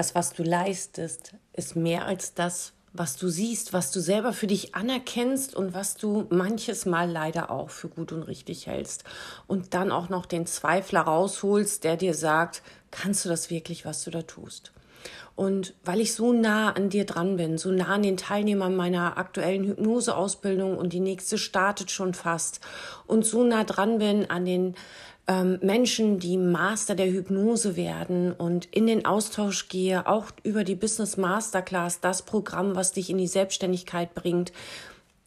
Das, was du leistest, ist mehr als das, was du siehst, was du selber für dich anerkennst und was du manches Mal leider auch für gut und richtig hältst. Und dann auch noch den Zweifler rausholst, der dir sagt, kannst du das wirklich, was du da tust? Und weil ich so nah an dir dran bin, so nah an den Teilnehmern meiner aktuellen Hypnoseausbildung und die nächste startet schon fast und so nah dran bin an den ähm, Menschen, die Master der Hypnose werden und in den Austausch gehe, auch über die Business Masterclass, das Programm, was dich in die Selbstständigkeit bringt.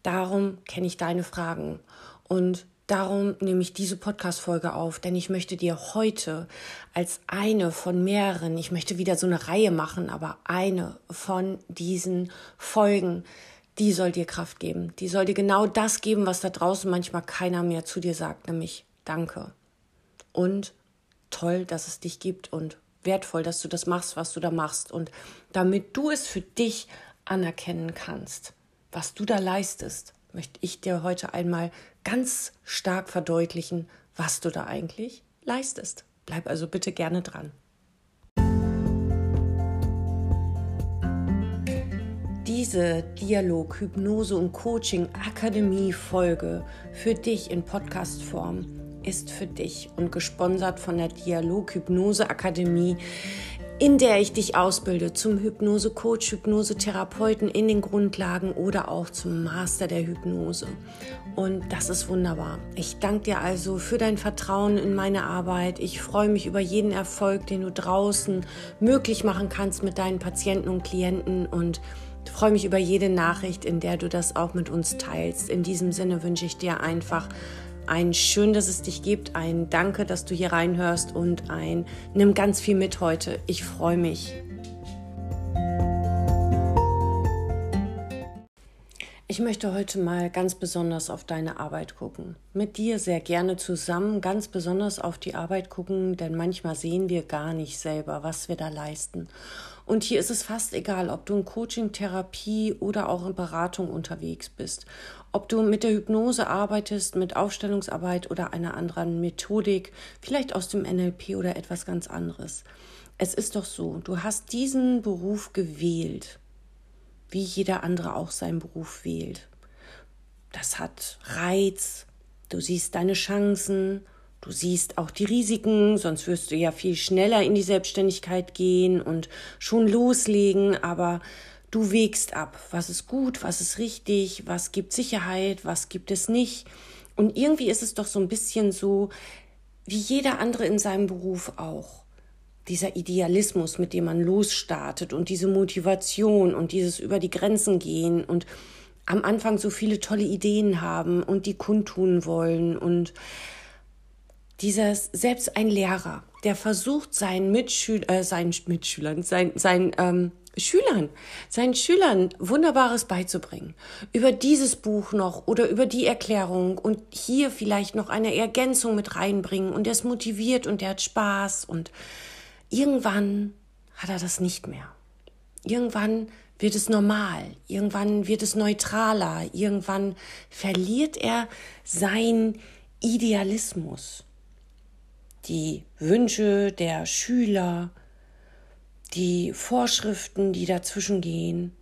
Darum kenne ich deine Fragen. Und Darum nehme ich diese Podcast-Folge auf, denn ich möchte dir heute als eine von mehreren, ich möchte wieder so eine Reihe machen, aber eine von diesen Folgen, die soll dir Kraft geben. Die soll dir genau das geben, was da draußen manchmal keiner mehr zu dir sagt, nämlich Danke und toll, dass es dich gibt und wertvoll, dass du das machst, was du da machst. Und damit du es für dich anerkennen kannst, was du da leistest, möchte ich dir heute einmal ganz stark verdeutlichen, was du da eigentlich leistest. Bleib also bitte gerne dran. Diese Dialog, Hypnose und Coaching Akademie Folge für dich in Podcast-Form ist für dich und gesponsert von der Dialog Hypnose Akademie, in der ich dich ausbilde zum Hypnose-Coach, Hypnose-Therapeuten in den Grundlagen oder auch zum Master der Hypnose. Und das ist wunderbar. Ich danke dir also für dein Vertrauen in meine Arbeit. Ich freue mich über jeden Erfolg, den du draußen möglich machen kannst mit deinen Patienten und Klienten und freue mich über jede Nachricht, in der du das auch mit uns teilst. In diesem Sinne wünsche ich dir einfach ein Schön, dass es dich gibt, ein Danke, dass du hier reinhörst und ein Nimm ganz viel mit heute. Ich freue mich. Ich möchte heute mal ganz besonders auf deine Arbeit gucken. Mit dir sehr gerne zusammen, ganz besonders auf die Arbeit gucken, denn manchmal sehen wir gar nicht selber, was wir da leisten. Und hier ist es fast egal, ob du in Coaching, Therapie oder auch in Beratung unterwegs bist. Ob du mit der Hypnose arbeitest, mit Aufstellungsarbeit oder einer anderen Methodik, vielleicht aus dem NLP oder etwas ganz anderes. Es ist doch so, du hast diesen Beruf gewählt, wie jeder andere auch seinen Beruf wählt. Das hat Reiz, du siehst deine Chancen, du siehst auch die Risiken, sonst wirst du ja viel schneller in die Selbstständigkeit gehen und schon loslegen, aber Du wägst ab, was ist gut, was ist richtig, was gibt Sicherheit, was gibt es nicht. Und irgendwie ist es doch so ein bisschen so, wie jeder andere in seinem Beruf auch. Dieser Idealismus, mit dem man losstartet und diese Motivation und dieses über die Grenzen gehen und am Anfang so viele tolle Ideen haben und die kundtun wollen und dieses, selbst ein Lehrer, der versucht seinen Mitschülern, äh, seinen Mitschülern, sein, sein, ähm, Schülern, seinen Schülern Wunderbares beizubringen. Über dieses Buch noch oder über die Erklärung und hier vielleicht noch eine Ergänzung mit reinbringen und er ist motiviert und er hat Spaß und irgendwann hat er das nicht mehr. Irgendwann wird es normal, irgendwann wird es neutraler, irgendwann verliert er sein Idealismus. Die Wünsche der Schüler, die Vorschriften, die dazwischen gehen,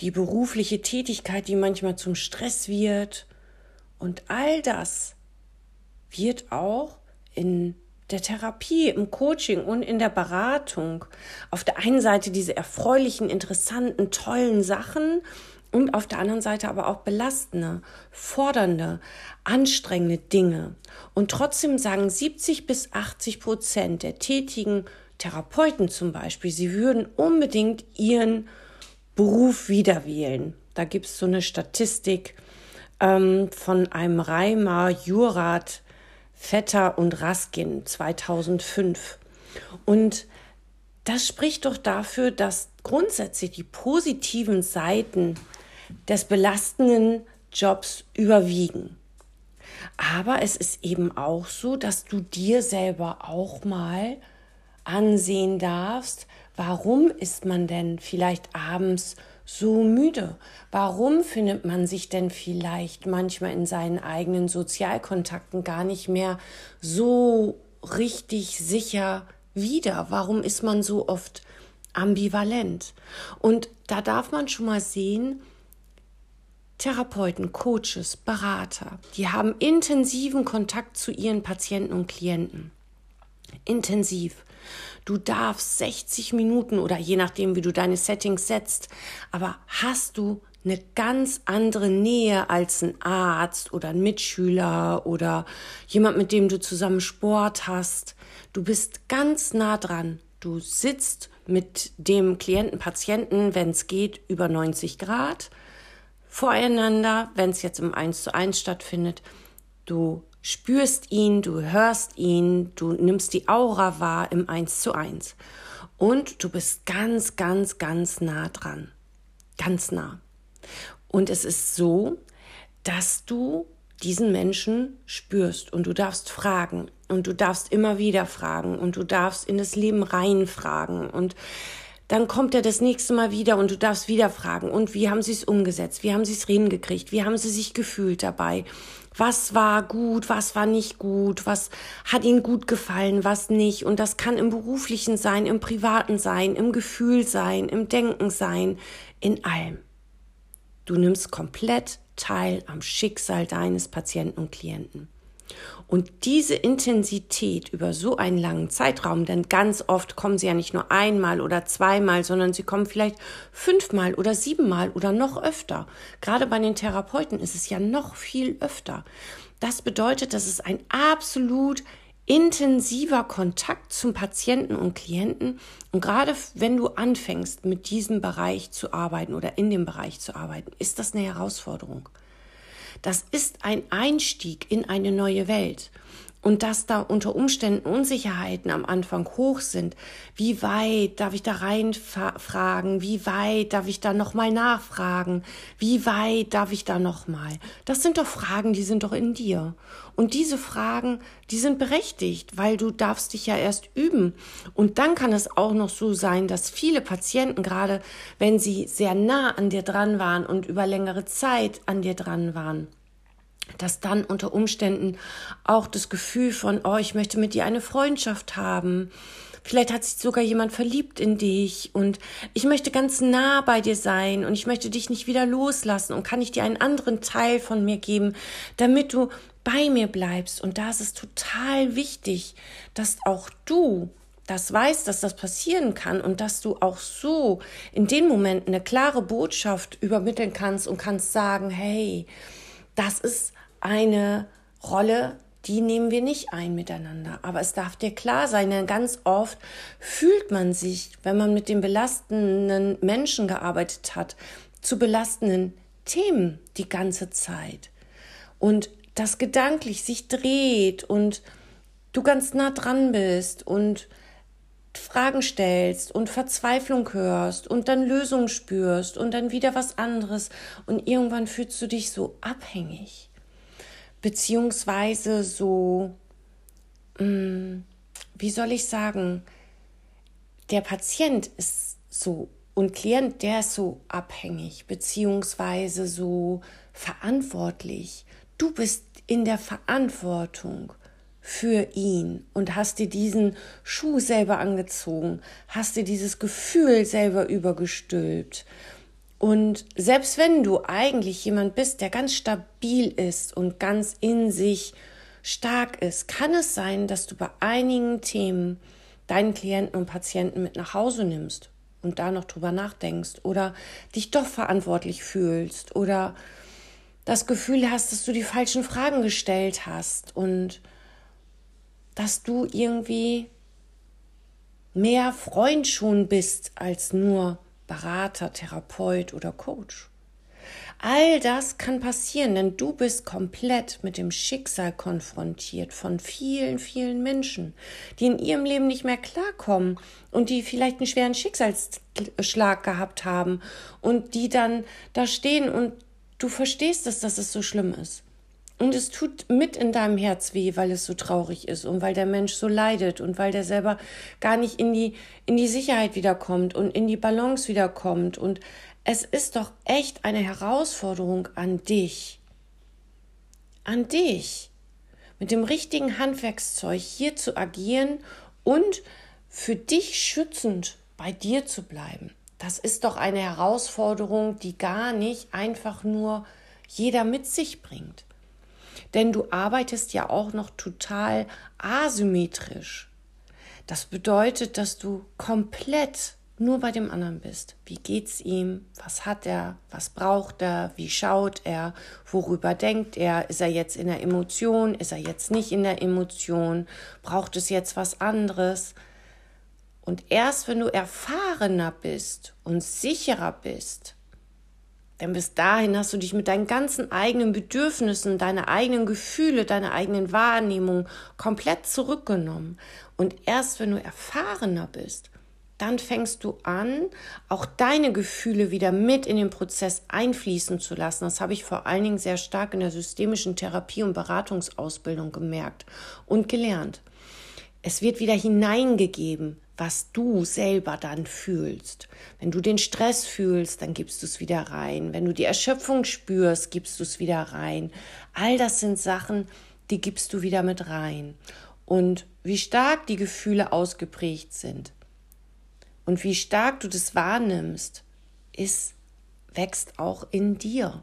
die berufliche Tätigkeit, die manchmal zum Stress wird. Und all das wird auch in der Therapie, im Coaching und in der Beratung auf der einen Seite diese erfreulichen, interessanten, tollen Sachen und auf der anderen Seite aber auch belastende, fordernde, anstrengende Dinge. Und trotzdem sagen 70 bis 80 Prozent der tätigen Therapeuten zum Beispiel, sie würden unbedingt ihren Beruf wieder wählen. Da gibt es so eine Statistik ähm, von einem Reimer Jurat Vetter und Raskin 2005. Und das spricht doch dafür, dass grundsätzlich die positiven Seiten des belastenden Jobs überwiegen. Aber es ist eben auch so, dass du dir selber auch mal ansehen darfst, warum ist man denn vielleicht abends so müde? Warum findet man sich denn vielleicht manchmal in seinen eigenen Sozialkontakten gar nicht mehr so richtig sicher wieder? Warum ist man so oft ambivalent. Und da darf man schon mal sehen, Therapeuten, Coaches, Berater, die haben intensiven Kontakt zu ihren Patienten und Klienten. Intensiv. Du darfst 60 Minuten oder je nachdem, wie du deine Settings setzt, aber hast du eine ganz andere Nähe als ein Arzt oder ein Mitschüler oder jemand, mit dem du zusammen Sport hast. Du bist ganz nah dran. Du sitzt mit dem Klienten, Patienten, wenn es geht, über 90 Grad voreinander, wenn es jetzt im 1 zu 1 stattfindet. Du spürst ihn, du hörst ihn, du nimmst die Aura wahr im 1 zu 1. Und du bist ganz, ganz, ganz nah dran. Ganz nah. Und es ist so, dass du diesen Menschen spürst und du darfst fragen und du darfst immer wieder fragen und du darfst in das Leben reinfragen und dann kommt er das nächste Mal wieder und du darfst wieder fragen und wie haben sie es umgesetzt, wie haben sie es hingekriegt, wie haben sie sich gefühlt dabei, was war gut, was war nicht gut, was hat ihnen gut gefallen, was nicht? Und das kann im beruflichen sein, im privaten sein, im Gefühl sein, im Denken sein, in allem. Du nimmst komplett teil am Schicksal deines Patienten und Klienten. Und diese Intensität über so einen langen Zeitraum, denn ganz oft kommen sie ja nicht nur einmal oder zweimal, sondern sie kommen vielleicht fünfmal oder siebenmal oder noch öfter. Gerade bei den Therapeuten ist es ja noch viel öfter. Das bedeutet, dass es ein absolut intensiver Kontakt zum Patienten und Klienten. Und gerade wenn du anfängst, mit diesem Bereich zu arbeiten oder in dem Bereich zu arbeiten, ist das eine Herausforderung. Das ist ein Einstieg in eine neue Welt und dass da unter Umständen Unsicherheiten am Anfang hoch sind. Wie weit darf ich da reinfragen? Wie weit darf ich da nochmal nachfragen? Wie weit darf ich da nochmal? Das sind doch Fragen, die sind doch in dir. Und diese Fragen, die sind berechtigt, weil du darfst dich ja erst üben. Und dann kann es auch noch so sein, dass viele Patienten, gerade wenn sie sehr nah an dir dran waren und über längere Zeit an dir dran waren, dass dann unter Umständen auch das Gefühl von, oh, ich möchte mit dir eine Freundschaft haben. Vielleicht hat sich sogar jemand verliebt in dich und ich möchte ganz nah bei dir sein und ich möchte dich nicht wieder loslassen und kann ich dir einen anderen Teil von mir geben, damit du bei mir bleibst. Und da ist es total wichtig, dass auch du das weißt, dass das passieren kann und dass du auch so in den Momenten eine klare Botschaft übermitteln kannst und kannst sagen, hey, das ist eine Rolle, die nehmen wir nicht ein miteinander. Aber es darf dir klar sein, denn ganz oft fühlt man sich, wenn man mit den belastenden Menschen gearbeitet hat, zu belastenden Themen die ganze Zeit. Und das gedanklich sich dreht und du ganz nah dran bist und Fragen stellst und Verzweiflung hörst und dann Lösungen spürst und dann wieder was anderes und irgendwann fühlst du dich so abhängig beziehungsweise so, mm, wie soll ich sagen, der Patient ist so und Klient, der ist so abhängig, beziehungsweise so verantwortlich. Du bist in der Verantwortung für ihn und hast dir diesen Schuh selber angezogen, hast dir dieses Gefühl selber übergestülpt. Und selbst wenn du eigentlich jemand bist, der ganz stabil ist und ganz in sich stark ist, kann es sein, dass du bei einigen Themen deinen Klienten und Patienten mit nach Hause nimmst und da noch drüber nachdenkst oder dich doch verantwortlich fühlst oder das Gefühl hast, dass du die falschen Fragen gestellt hast und dass du irgendwie mehr Freund schon bist als nur Berater, Therapeut oder Coach. All das kann passieren, denn du bist komplett mit dem Schicksal konfrontiert von vielen, vielen Menschen, die in ihrem Leben nicht mehr klarkommen und die vielleicht einen schweren Schicksalsschlag gehabt haben und die dann da stehen und du verstehst es, dass es so schlimm ist. Und es tut mit in deinem Herz weh, weil es so traurig ist und weil der Mensch so leidet und weil der selber gar nicht in die, in die Sicherheit wiederkommt und in die Balance wiederkommt. Und es ist doch echt eine Herausforderung an dich. An dich. Mit dem richtigen Handwerkszeug hier zu agieren und für dich schützend bei dir zu bleiben. Das ist doch eine Herausforderung, die gar nicht einfach nur jeder mit sich bringt. Denn du arbeitest ja auch noch total asymmetrisch. Das bedeutet, dass du komplett nur bei dem anderen bist. Wie geht's ihm? Was hat er? Was braucht er? Wie schaut er? Worüber denkt er? Ist er jetzt in der Emotion? Ist er jetzt nicht in der Emotion? Braucht es jetzt was anderes? Und erst wenn du erfahrener bist und sicherer bist, denn bis dahin hast du dich mit deinen ganzen eigenen Bedürfnissen, deine eigenen Gefühle, deine eigenen Wahrnehmungen komplett zurückgenommen. Und erst wenn du erfahrener bist, dann fängst du an, auch deine Gefühle wieder mit in den Prozess einfließen zu lassen. Das habe ich vor allen Dingen sehr stark in der systemischen Therapie und Beratungsausbildung gemerkt und gelernt. Es wird wieder hineingegeben, was du selber dann fühlst. Wenn du den Stress fühlst, dann gibst du es wieder rein. Wenn du die Erschöpfung spürst, gibst du es wieder rein. All das sind Sachen, die gibst du wieder mit rein. Und wie stark die Gefühle ausgeprägt sind, und wie stark du das wahrnimmst, ist, wächst auch in dir.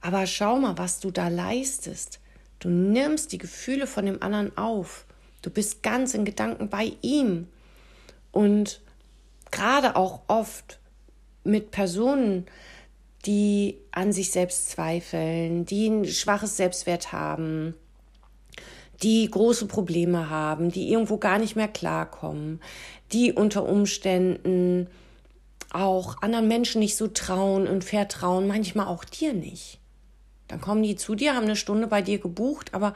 Aber schau mal, was du da leistest. Du nimmst die Gefühle von dem anderen auf. Du bist ganz in Gedanken bei ihm. Und gerade auch oft mit Personen, die an sich selbst zweifeln, die ein schwaches Selbstwert haben, die große Probleme haben, die irgendwo gar nicht mehr klarkommen, die unter Umständen auch anderen Menschen nicht so trauen und vertrauen, manchmal auch dir nicht. Dann kommen die zu dir, haben eine Stunde bei dir gebucht, aber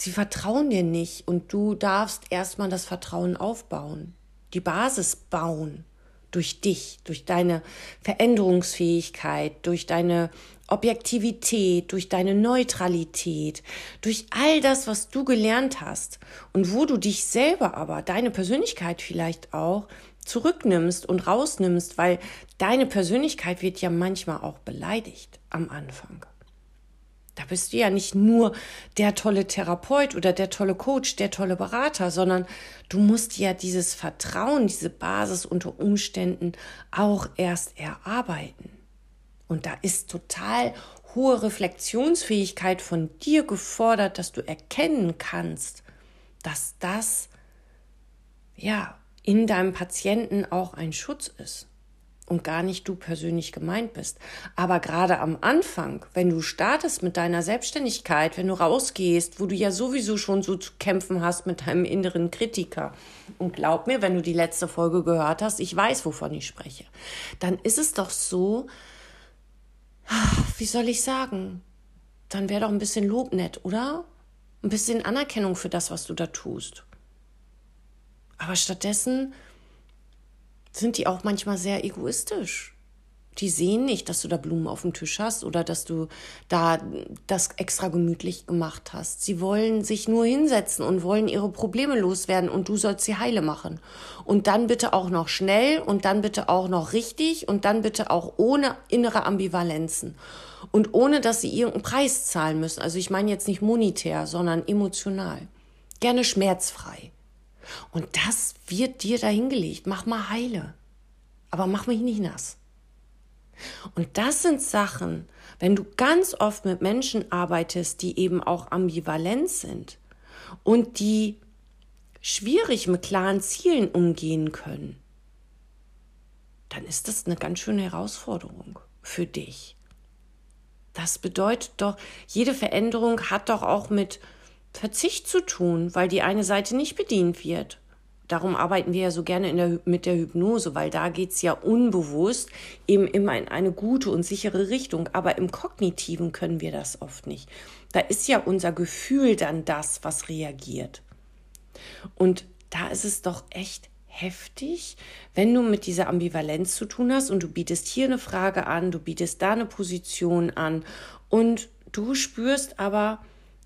sie vertrauen dir nicht und du darfst erstmal das Vertrauen aufbauen, die Basis bauen durch dich, durch deine Veränderungsfähigkeit, durch deine Objektivität, durch deine Neutralität, durch all das, was du gelernt hast und wo du dich selber aber, deine Persönlichkeit vielleicht auch, zurücknimmst und rausnimmst, weil deine Persönlichkeit wird ja manchmal auch beleidigt am Anfang. Da bist du ja nicht nur der tolle Therapeut oder der tolle Coach, der tolle Berater, sondern du musst ja dieses Vertrauen, diese Basis unter Umständen auch erst erarbeiten. Und da ist total hohe Reflexionsfähigkeit von dir gefordert, dass du erkennen kannst, dass das ja in deinem Patienten auch ein Schutz ist und gar nicht du persönlich gemeint bist. Aber gerade am Anfang, wenn du startest mit deiner Selbstständigkeit, wenn du rausgehst, wo du ja sowieso schon so zu kämpfen hast mit deinem inneren Kritiker, und glaub mir, wenn du die letzte Folge gehört hast, ich weiß, wovon ich spreche, dann ist es doch so, wie soll ich sagen? Dann wäre doch ein bisschen Lob nett, oder? Ein bisschen Anerkennung für das, was du da tust. Aber stattdessen sind die auch manchmal sehr egoistisch. Die sehen nicht, dass du da Blumen auf dem Tisch hast oder dass du da das extra gemütlich gemacht hast. Sie wollen sich nur hinsetzen und wollen ihre Probleme loswerden und du sollst sie heile machen. Und dann bitte auch noch schnell und dann bitte auch noch richtig und dann bitte auch ohne innere Ambivalenzen und ohne, dass sie irgendeinen Preis zahlen müssen. Also ich meine jetzt nicht monetär, sondern emotional. Gerne schmerzfrei. Und das wird dir dahingelegt. Mach mal heile. Aber mach mich nicht nass. Und das sind Sachen, wenn du ganz oft mit Menschen arbeitest, die eben auch ambivalent sind und die schwierig mit klaren Zielen umgehen können, dann ist das eine ganz schöne Herausforderung für dich. Das bedeutet doch, jede Veränderung hat doch auch mit Verzicht zu tun, weil die eine Seite nicht bedient wird. Darum arbeiten wir ja so gerne der, mit der Hypnose, weil da geht's ja unbewusst eben immer in eine gute und sichere Richtung. Aber im Kognitiven können wir das oft nicht. Da ist ja unser Gefühl dann das, was reagiert. Und da ist es doch echt heftig, wenn du mit dieser Ambivalenz zu tun hast und du bietest hier eine Frage an, du bietest da eine Position an und du spürst aber,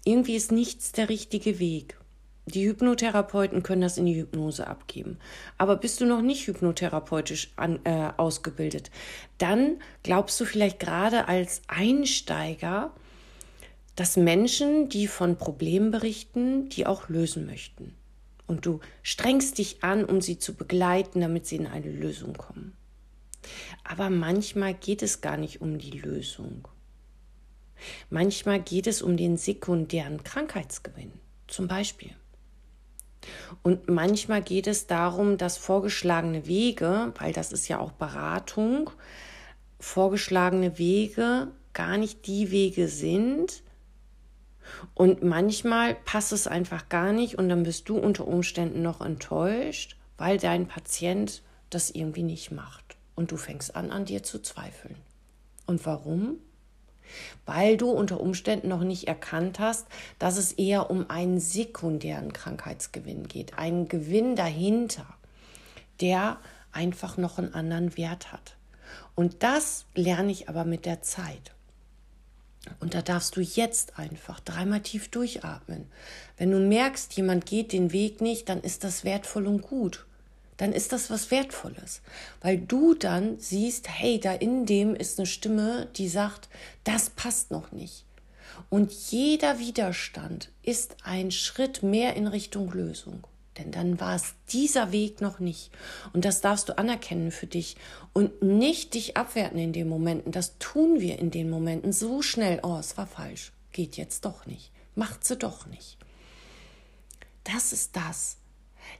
irgendwie ist nichts der richtige Weg. Die Hypnotherapeuten können das in die Hypnose abgeben. Aber bist du noch nicht hypnotherapeutisch an, äh, ausgebildet, dann glaubst du vielleicht gerade als Einsteiger, dass Menschen, die von Problemen berichten, die auch lösen möchten. Und du strengst dich an, um sie zu begleiten, damit sie in eine Lösung kommen. Aber manchmal geht es gar nicht um die Lösung. Manchmal geht es um den sekundären Krankheitsgewinn, zum Beispiel. Und manchmal geht es darum, dass vorgeschlagene Wege, weil das ist ja auch Beratung, vorgeschlagene Wege gar nicht die Wege sind. Und manchmal passt es einfach gar nicht und dann bist du unter Umständen noch enttäuscht, weil dein Patient das irgendwie nicht macht. Und du fängst an, an dir zu zweifeln. Und warum? Weil du unter Umständen noch nicht erkannt hast, dass es eher um einen sekundären Krankheitsgewinn geht. Einen Gewinn dahinter, der einfach noch einen anderen Wert hat. Und das lerne ich aber mit der Zeit. Und da darfst du jetzt einfach dreimal tief durchatmen. Wenn du merkst, jemand geht den Weg nicht, dann ist das wertvoll und gut. Dann ist das was Wertvolles, weil du dann siehst, hey, da in dem ist eine Stimme, die sagt, das passt noch nicht. Und jeder Widerstand ist ein Schritt mehr in Richtung Lösung. Denn dann war es dieser Weg noch nicht. Und das darfst du anerkennen für dich und nicht dich abwerten in den Momenten. Das tun wir in den Momenten so schnell. Oh, es war falsch. Geht jetzt doch nicht. Macht sie doch nicht. Das ist das.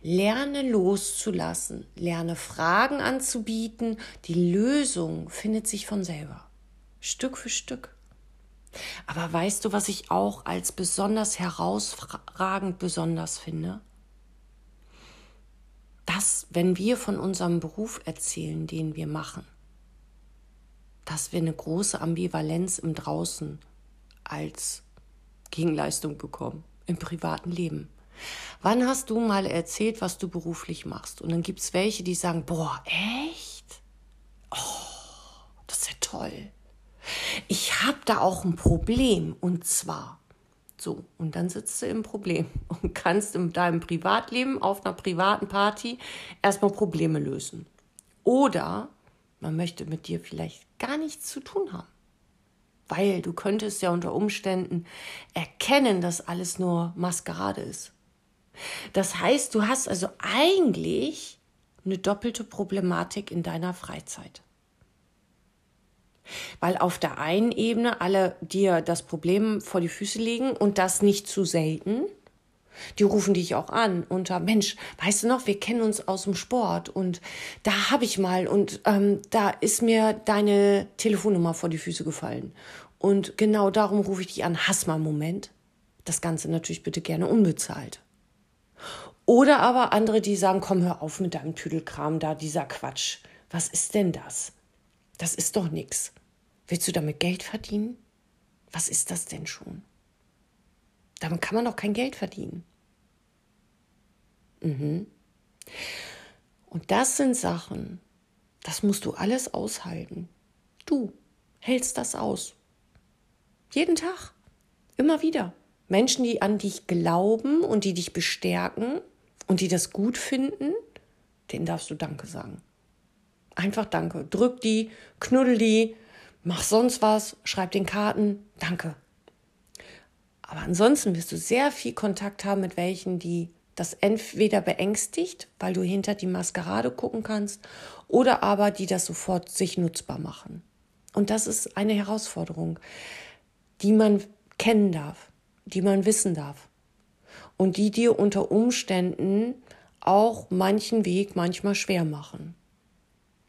Lerne loszulassen. Lerne Fragen anzubieten. Die Lösung findet sich von selber. Stück für Stück. Aber weißt du, was ich auch als besonders herausragend besonders finde? dass, wenn wir von unserem Beruf erzählen, den wir machen, dass wir eine große Ambivalenz im Draußen als Gegenleistung bekommen, im privaten Leben. Wann hast du mal erzählt, was du beruflich machst? Und dann gibt es welche, die sagen, boah, echt? Oh, das ist ja toll. Ich habe da auch ein Problem. Und zwar, so, und dann sitzt du im Problem und kannst in deinem Privatleben auf einer privaten Party erstmal Probleme lösen. Oder man möchte mit dir vielleicht gar nichts zu tun haben. Weil du könntest ja unter Umständen erkennen, dass alles nur Maskerade ist. Das heißt, du hast also eigentlich eine doppelte Problematik in deiner Freizeit. Weil auf der einen Ebene alle dir das Problem vor die Füße legen und das nicht zu selten. Die rufen dich auch an unter, Mensch, weißt du noch, wir kennen uns aus dem Sport und da habe ich mal und ähm, da ist mir deine Telefonnummer vor die Füße gefallen. Und genau darum rufe ich dich an. Hass mal einen Moment. Das Ganze natürlich bitte gerne unbezahlt. Oder aber andere, die sagen, komm, hör auf mit deinem Tüdelkram da, dieser Quatsch. Was ist denn das? Das ist doch nichts. Willst du damit Geld verdienen? Was ist das denn schon? Damit kann man doch kein Geld verdienen. Mhm. Und das sind Sachen, das musst du alles aushalten. Du hältst das aus. Jeden Tag. Immer wieder. Menschen, die an dich glauben und die dich bestärken und die das gut finden, denen darfst du Danke sagen. Einfach Danke. Drück die, knuddel die, mach sonst was, schreib den Karten, danke. Aber ansonsten wirst du sehr viel Kontakt haben mit welchen, die das entweder beängstigt, weil du hinter die Maskerade gucken kannst, oder aber die das sofort sich nutzbar machen. Und das ist eine Herausforderung, die man kennen darf, die man wissen darf und die dir unter Umständen auch manchen Weg manchmal schwer machen.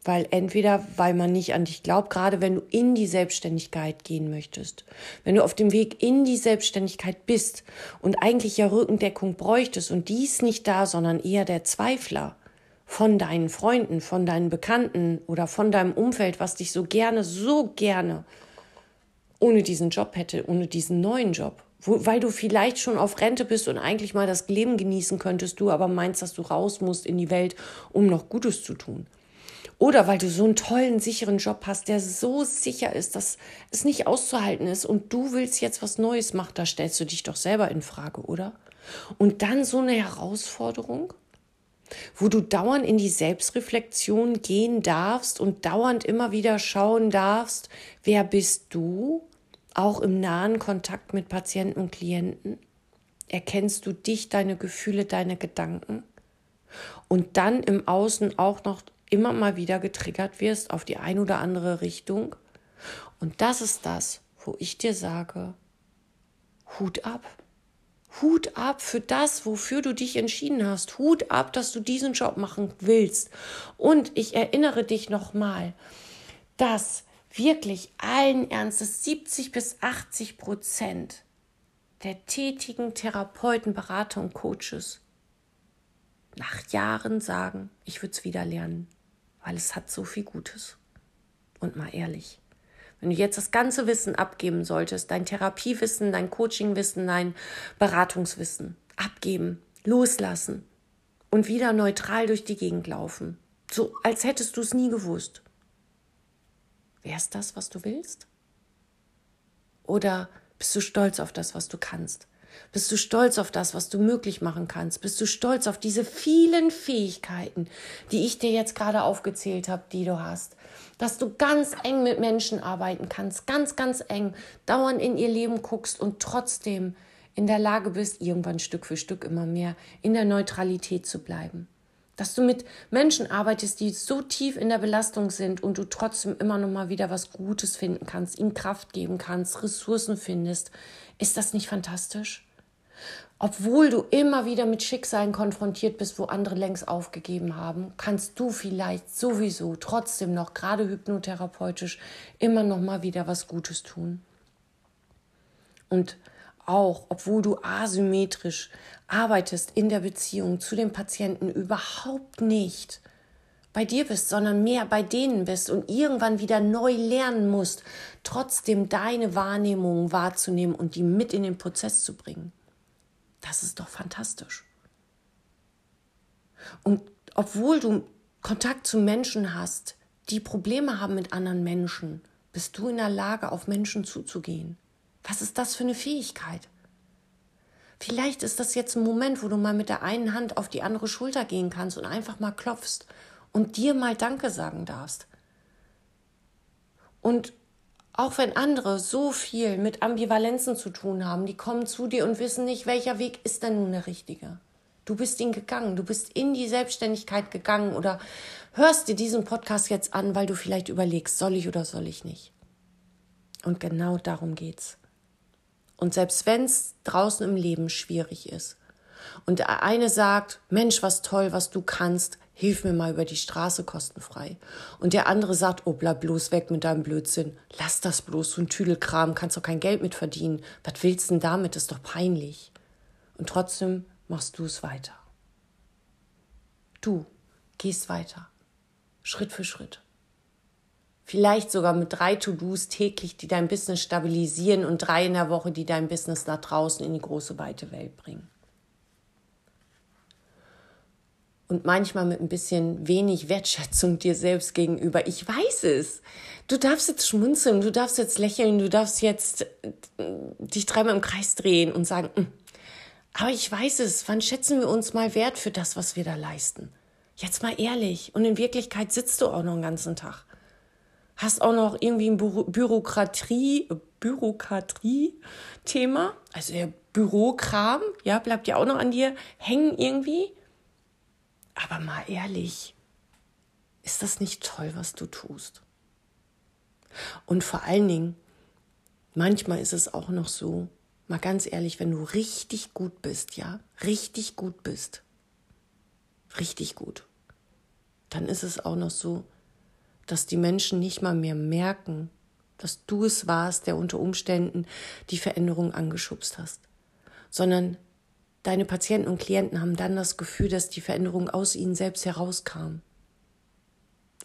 Weil entweder, weil man nicht an dich glaubt, gerade wenn du in die Selbstständigkeit gehen möchtest, wenn du auf dem Weg in die Selbstständigkeit bist und eigentlich ja Rückendeckung bräuchtest und dies nicht da, sondern eher der Zweifler von deinen Freunden, von deinen Bekannten oder von deinem Umfeld, was dich so gerne, so gerne ohne diesen Job hätte, ohne diesen neuen Job, wo, weil du vielleicht schon auf Rente bist und eigentlich mal das Leben genießen könntest, du aber meinst, dass du raus musst in die Welt, um noch Gutes zu tun. Oder weil du so einen tollen, sicheren Job hast, der so sicher ist, dass es nicht auszuhalten ist und du willst jetzt was Neues machen, da stellst du dich doch selber in Frage, oder? Und dann so eine Herausforderung, wo du dauernd in die Selbstreflexion gehen darfst und dauernd immer wieder schauen darfst, wer bist du, auch im nahen Kontakt mit Patienten und Klienten. erkennst du dich, deine Gefühle, deine Gedanken und dann im Außen auch noch immer mal wieder getriggert wirst auf die ein oder andere Richtung. Und das ist das, wo ich dir sage, Hut ab. Hut ab für das, wofür du dich entschieden hast. Hut ab, dass du diesen Job machen willst. Und ich erinnere dich nochmal, dass wirklich allen Ernstes 70 bis 80 Prozent der tätigen Therapeuten, Berater und Coaches nach Jahren sagen, ich würde es wieder lernen, weil es hat so viel Gutes. Und mal ehrlich, wenn du jetzt das ganze Wissen abgeben solltest, dein Therapiewissen, dein Coachingwissen, dein Beratungswissen abgeben, loslassen und wieder neutral durch die Gegend laufen, so als hättest du es nie gewusst. Wäre es das, was du willst? Oder bist du stolz auf das, was du kannst? Bist du stolz auf das, was du möglich machen kannst? Bist du stolz auf diese vielen Fähigkeiten, die ich dir jetzt gerade aufgezählt habe, die du hast? Dass du ganz eng mit Menschen arbeiten kannst, ganz, ganz eng, dauernd in ihr Leben guckst und trotzdem in der Lage bist, irgendwann Stück für Stück immer mehr in der Neutralität zu bleiben. Dass du mit Menschen arbeitest, die so tief in der Belastung sind und du trotzdem immer noch mal wieder was Gutes finden kannst, ihnen Kraft geben kannst, Ressourcen findest. Ist das nicht fantastisch? Obwohl du immer wieder mit Schicksalen konfrontiert bist, wo andere längst aufgegeben haben, kannst du vielleicht sowieso trotzdem noch, gerade hypnotherapeutisch, immer noch mal wieder was Gutes tun. Und auch, obwohl du asymmetrisch arbeitest in der Beziehung zu dem Patienten überhaupt nicht bei dir bist, sondern mehr bei denen bist und irgendwann wieder neu lernen musst, trotzdem deine Wahrnehmung wahrzunehmen und die mit in den Prozess zu bringen. Das ist doch fantastisch. Und obwohl du Kontakt zu Menschen hast, die Probleme haben mit anderen Menschen, bist du in der Lage, auf Menschen zuzugehen. Was ist das für eine Fähigkeit? Vielleicht ist das jetzt ein Moment, wo du mal mit der einen Hand auf die andere Schulter gehen kannst und einfach mal klopfst und dir mal Danke sagen darfst. Und auch wenn andere so viel mit Ambivalenzen zu tun haben, die kommen zu dir und wissen nicht, welcher Weg ist denn nun der richtige. Du bist ihn gegangen, du bist in die Selbstständigkeit gegangen oder hörst dir diesen Podcast jetzt an, weil du vielleicht überlegst, soll ich oder soll ich nicht. Und genau darum geht's. Und selbst wenn es draußen im Leben schwierig ist und der eine sagt, Mensch, was toll, was du kannst, hilf mir mal über die Straße kostenfrei. Und der andere sagt, oh, bleib bloß weg mit deinem Blödsinn. Lass das bloß, so ein Tüdelkram, kannst doch kein Geld mit verdienen. Was willst denn damit? Das ist doch peinlich. Und trotzdem machst du es weiter. Du gehst weiter. Schritt für Schritt. Vielleicht sogar mit drei To-Dos täglich, die dein Business stabilisieren und drei in der Woche, die dein Business nach draußen in die große, weite Welt bringen. Und manchmal mit ein bisschen wenig Wertschätzung dir selbst gegenüber. Ich weiß es. Du darfst jetzt schmunzeln, du darfst jetzt lächeln, du darfst jetzt äh, dich dreimal im Kreis drehen und sagen, hm, aber ich weiß es, wann schätzen wir uns mal wert für das, was wir da leisten? Jetzt mal ehrlich. Und in Wirklichkeit sitzt du auch noch den ganzen Tag hast auch noch irgendwie ein Bü Bürokratie, Bürokratie-Thema, also der Bürokram, ja, bleibt ja auch noch an dir hängen irgendwie. Aber mal ehrlich, ist das nicht toll, was du tust? Und vor allen Dingen, manchmal ist es auch noch so, mal ganz ehrlich, wenn du richtig gut bist, ja, richtig gut bist, richtig gut, dann ist es auch noch so, dass die Menschen nicht mal mehr merken, dass du es warst, der unter Umständen die Veränderung angeschubst hast, sondern deine Patienten und Klienten haben dann das Gefühl, dass die Veränderung aus ihnen selbst herauskam.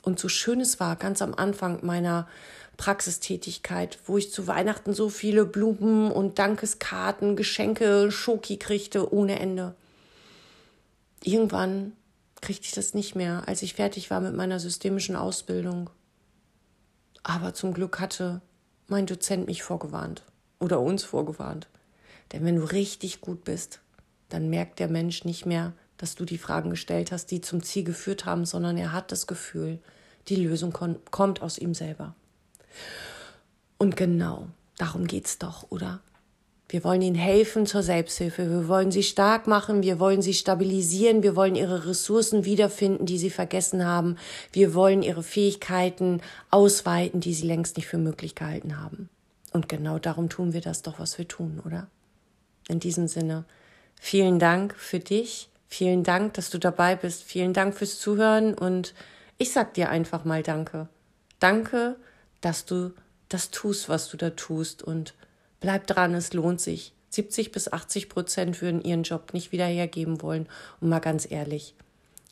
Und so schön es war, ganz am Anfang meiner Praxistätigkeit, wo ich zu Weihnachten so viele Blumen und Dankeskarten, Geschenke, Schoki kriegte ohne Ende. Irgendwann kriegte ich das nicht mehr, als ich fertig war mit meiner systemischen Ausbildung. Aber zum Glück hatte mein Dozent mich vorgewarnt oder uns vorgewarnt. Denn wenn du richtig gut bist, dann merkt der Mensch nicht mehr, dass du die Fragen gestellt hast, die zum Ziel geführt haben, sondern er hat das Gefühl, die Lösung kommt aus ihm selber. Und genau darum geht's doch, oder? Wir wollen ihnen helfen zur Selbsthilfe. Wir wollen sie stark machen. Wir wollen sie stabilisieren. Wir wollen ihre Ressourcen wiederfinden, die sie vergessen haben. Wir wollen ihre Fähigkeiten ausweiten, die sie längst nicht für möglich gehalten haben. Und genau darum tun wir das doch, was wir tun, oder? In diesem Sinne, vielen Dank für dich. Vielen Dank, dass du dabei bist. Vielen Dank fürs Zuhören und ich sag dir einfach mal Danke. Danke, dass du das tust, was du da tust und bleib dran, es lohnt sich. 70 bis 80 Prozent würden ihren Job nicht wieder hergeben wollen. Und mal ganz ehrlich,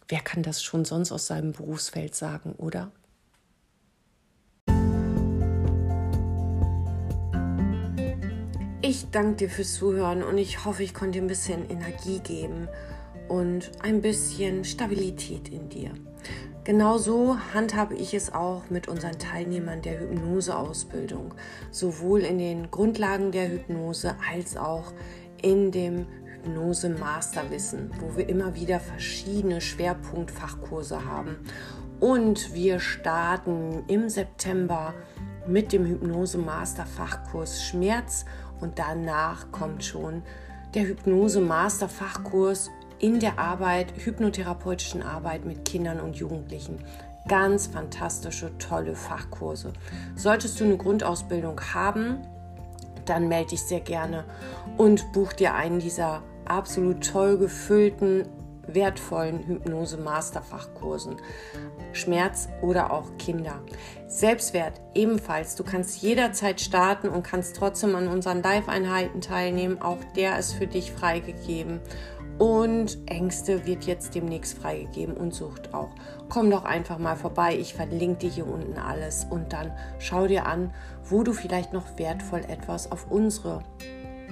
wer kann das schon sonst aus seinem Berufsfeld sagen, oder? Ich danke dir fürs Zuhören und ich hoffe, ich konnte dir ein bisschen Energie geben und ein bisschen Stabilität in dir. Genauso handhabe ich es auch mit unseren Teilnehmern der Hypnoseausbildung, sowohl in den Grundlagen der Hypnose als auch in dem Hypnose-Masterwissen, wo wir immer wieder verschiedene Schwerpunktfachkurse haben. Und wir starten im September mit dem Hypnose-Master-Fachkurs Schmerz und danach kommt schon der Hypnose-Master-Fachkurs in der Arbeit, hypnotherapeutischen Arbeit mit Kindern und Jugendlichen. Ganz fantastische, tolle Fachkurse. Solltest du eine Grundausbildung haben, dann melde dich sehr gerne und buch dir einen dieser absolut toll gefüllten, wertvollen Hypnose-Masterfachkursen. Schmerz oder auch Kinder. Selbstwert ebenfalls. Du kannst jederzeit starten und kannst trotzdem an unseren Live-Einheiten teilnehmen. Auch der ist für dich freigegeben. Und Ängste wird jetzt demnächst freigegeben und Sucht auch. Komm doch einfach mal vorbei. Ich verlinke dir hier unten alles und dann schau dir an, wo du vielleicht noch wertvoll etwas auf unsere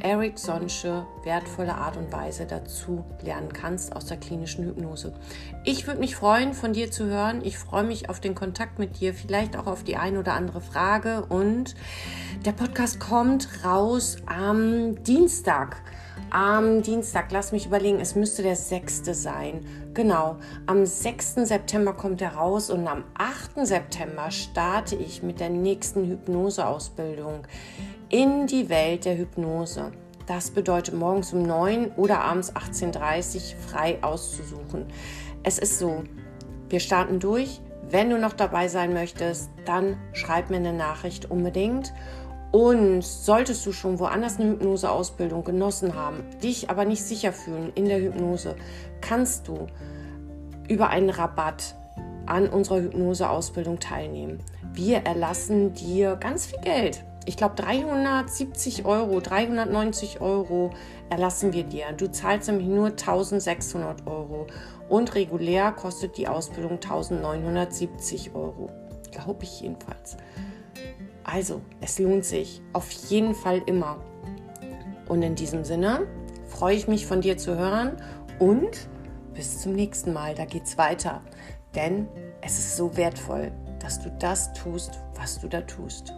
Eric Sonsche wertvolle Art und Weise dazu lernen kannst aus der klinischen Hypnose. Ich würde mich freuen, von dir zu hören. Ich freue mich auf den Kontakt mit dir, vielleicht auch auf die ein oder andere Frage. Und der Podcast kommt raus am Dienstag am Dienstag, lass mich überlegen, es müsste der 6. sein. Genau, am 6. September kommt er raus und am 8. September starte ich mit der nächsten Hypnoseausbildung in die Welt der Hypnose. Das bedeutet morgens um 9 oder abends 18.30 Uhr frei auszusuchen. Es ist so, wir starten durch. Wenn du noch dabei sein möchtest, dann schreib mir eine Nachricht unbedingt. Und solltest du schon woanders eine Hypnoseausbildung genossen haben, dich aber nicht sicher fühlen in der Hypnose, kannst du über einen Rabatt an unserer Hypnoseausbildung teilnehmen. Wir erlassen dir ganz viel Geld. Ich glaube 370 Euro, 390 Euro erlassen wir dir. Du zahlst nämlich nur 1600 Euro und regulär kostet die Ausbildung 1970 Euro. Glaube ich jedenfalls. Also, es lohnt sich auf jeden Fall immer. Und in diesem Sinne freue ich mich von dir zu hören und bis zum nächsten Mal. Da geht's weiter. Denn es ist so wertvoll, dass du das tust, was du da tust.